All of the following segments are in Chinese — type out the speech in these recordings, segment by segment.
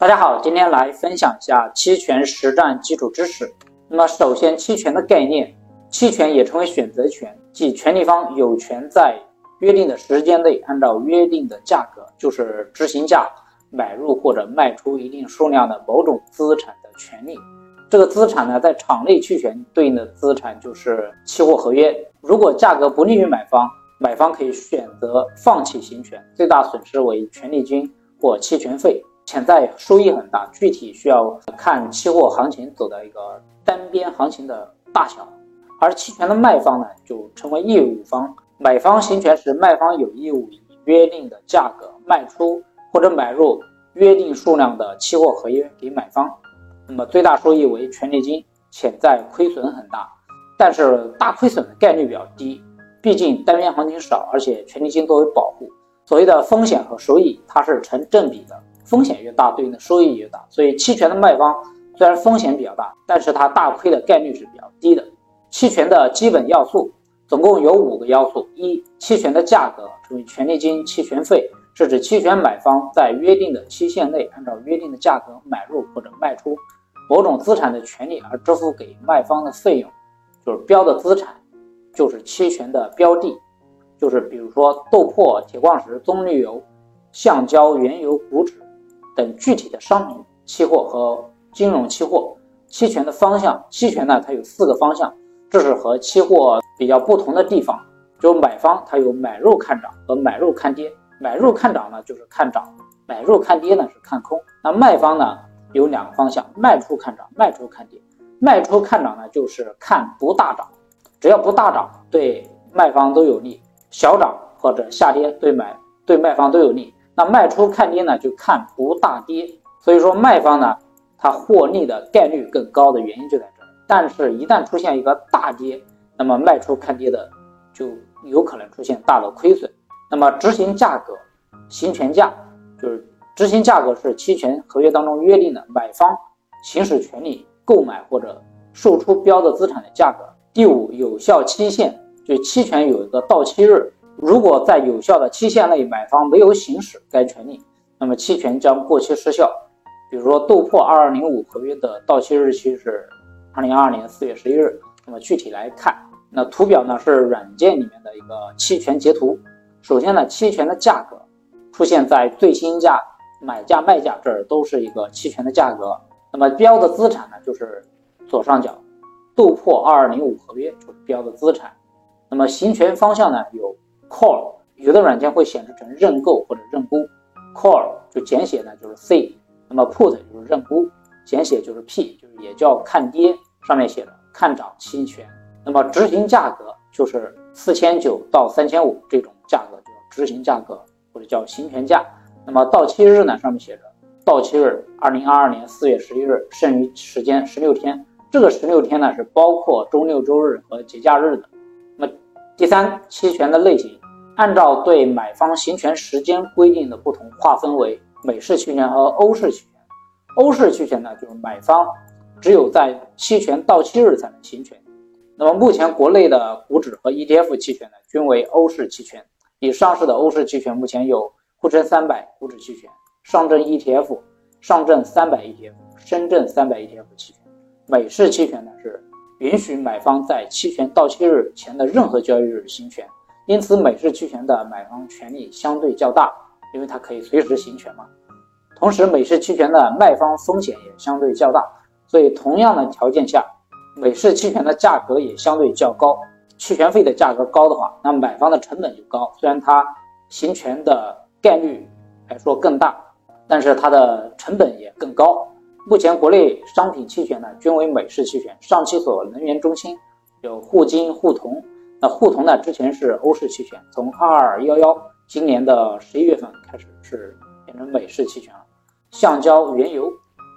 大家好，今天来分享一下期权实战基础知识。那么，首先，期权的概念，期权也称为选择权，即权利方有权在约定的时间内，按照约定的价格，就是执行价，买入或者卖出一定数量的某种资产的权利。这个资产呢，在场内期权对应的资产就是期货合约。如果价格不利于买方，买方可以选择放弃行权，最大损失为权利金或期权费。潜在收益很大，具体需要看期货行情走的一个单边行情的大小。而期权的卖方呢，就称为业务方。买方行权时，卖方有义务以约定的价格卖出或者买入约定数量的期货合约给买方。那么最大收益为权利金，潜在亏损很大，但是大亏损的概率比较低，毕竟单边行情少，而且权利金作为保护。所谓的风险和收益，它是成正比的。风险越大，对应的收益越大，所以期权的卖方虽然风险比较大，但是它大亏的概率是比较低的。期权的基本要素总共有五个要素：一、期权的价格，称为权利金、期权费，是指期权买方在约定的期限内，按照约定的价格买入或者卖出某种资产的权利而支付给卖方的费用，就是标的资产，就是期权的标的，就是比如说豆粕、铁矿石、棕榈油、橡胶、原油、股指。等具体的商品期货和金融期货期权的方向，期权呢它有四个方向，这是和期货比较不同的地方。就买方它有买入看涨和买入看跌，买入看涨呢就是看涨，买入看跌呢是看空。那卖方呢有两个方向，卖出看涨，卖出看跌。卖出看涨呢就是看不大涨，只要不大涨对卖方都有利，小涨或者下跌对买对卖方都有利。那卖出看跌呢，就看不大跌，所以说卖方呢，它获利的概率更高的原因就在这儿。但是，一旦出现一个大跌，那么卖出看跌的就有可能出现大的亏损。那么，执行价格、行权价，就是执行价格是期权合约当中约定的买方行使权利购买或者售出标的资产的价格。第五，有效期限，就期权有一个到期日。如果在有效的期限内，买方没有行使该权利，那么期权将过期失效。比如说豆粕二二零五合约的到期日期是二零二二年四月十一日。那么具体来看，那图表呢是软件里面的一个期权截图。首先呢，期权的价格出现在最新价、买价、卖价这儿都是一个期权的价格。那么标的资产呢就是左上角豆粕二二零五合约就是标的资产。那么行权方向呢有。Call 有的软件会显示成认购或者认沽，call 就简写呢就是 C，那么 put 就是认沽，简写就是 P，就是也叫看跌，上面写着看涨期权。那么执行价格就是四千九到三千五这种价格叫执行价格或者叫行权价。那么到期日呢上面写着到期日二零二二年四月十一日，剩余时间十六天，这个十六天呢是包括周六周日和节假日的。那么第三，期权的类型。按照对买方行权时间规定的不同，划分为美式期权和欧式期权。欧式期权呢，就是买方只有在期权到期日才能行权。那么目前国内的股指和 ETF 期权呢，均为欧式期权。已上市的欧式期权目前有沪深三百股指期权、上证 ETF、上证三百 ETF、深圳三百 ETF 期权。美式期权呢，是允许买方在期权到期日前的任何交易日行权。因此，美式期权的买方权利相对较大，因为它可以随时行权嘛。同时，美式期权的卖方风险也相对较大，所以同样的条件下，美式期权的价格也相对较高。期权费的价格高的话，那买方的成本就高。虽然它行权的概率来说更大，但是它的成本也更高。目前国内商品期权呢均为美式期权，上期所能源中心有沪金、沪铜。那沪铜呢？之前是欧式期权，从二二幺幺今年的十一月份开始是变成美式期权了。橡胶、原油，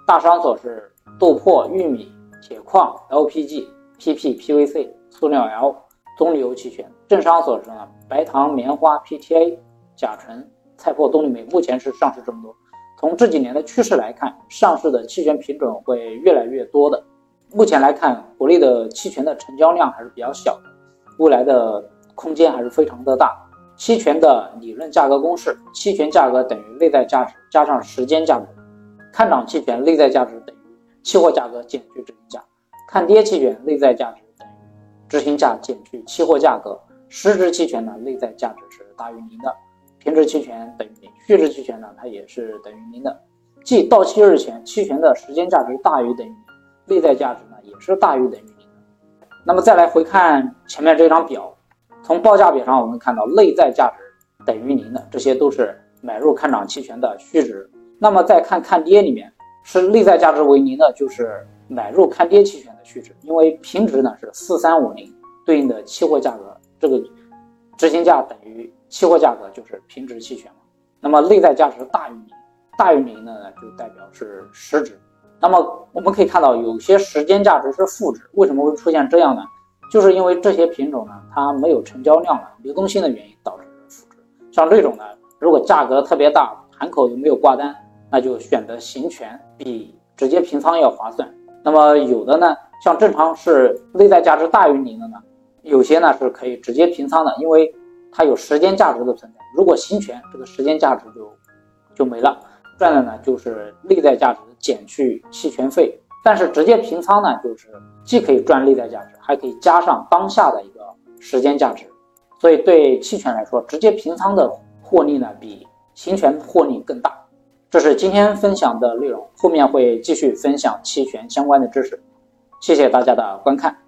大商所是豆粕、玉米、铁矿、LPG、PP、PVC、塑料 L、棕榈油期权。正商所是呢白糖、棉花、PTA、甲醇、菜粕、动力煤。目前是上市这么多。从这几年的趋势来看，上市的期权品种会越来越多的。目前来看，国内的期权的成交量还是比较小的。未来的空间还是非常的大。期权的理论价格公式：期权价格等于内在价值加上时间价值。看涨期权内在价值等于期货价格减去执行价，看跌期权内在价值等于执行价减去期货价格，实值期权呢内在价值是大于零的，平值期权等于零，虚值期权呢它也是等于零的。即到期日前，期权的时间价值大于等于零，内在价值呢也是大于等于。那么再来回看前面这张表，从报价表上我们看到内在价值等于零的，这些都是买入看涨期权的虚值。那么再看看跌里面，是内在价值为零的，就是买入看跌期权的虚值，因为平值呢是四三五零，对应的期货价格，这个执行价等于期货价格就是平值期权嘛。那么内在价值大于零。大于零的呢，就代表是实值。那么我们可以看到，有些时间价值是负值，为什么会出现这样呢？就是因为这些品种呢，它没有成交量了，流动性的原因导致负值。像这种呢，如果价格特别大，盘口又没有挂单，那就选择行权比直接平仓要划算。那么有的呢，像正常是内在价值大于零的呢，有些呢是可以直接平仓的，因为它有时间价值的存在。如果行权，这个时间价值就就没了。赚的呢就是内在价值减去期权费，但是直接平仓呢，就是既可以赚内在价值，还可以加上当下的一个时间价值，所以对期权来说，直接平仓的获利呢比行权获利更大。这是今天分享的内容，后面会继续分享期权相关的知识。谢谢大家的观看。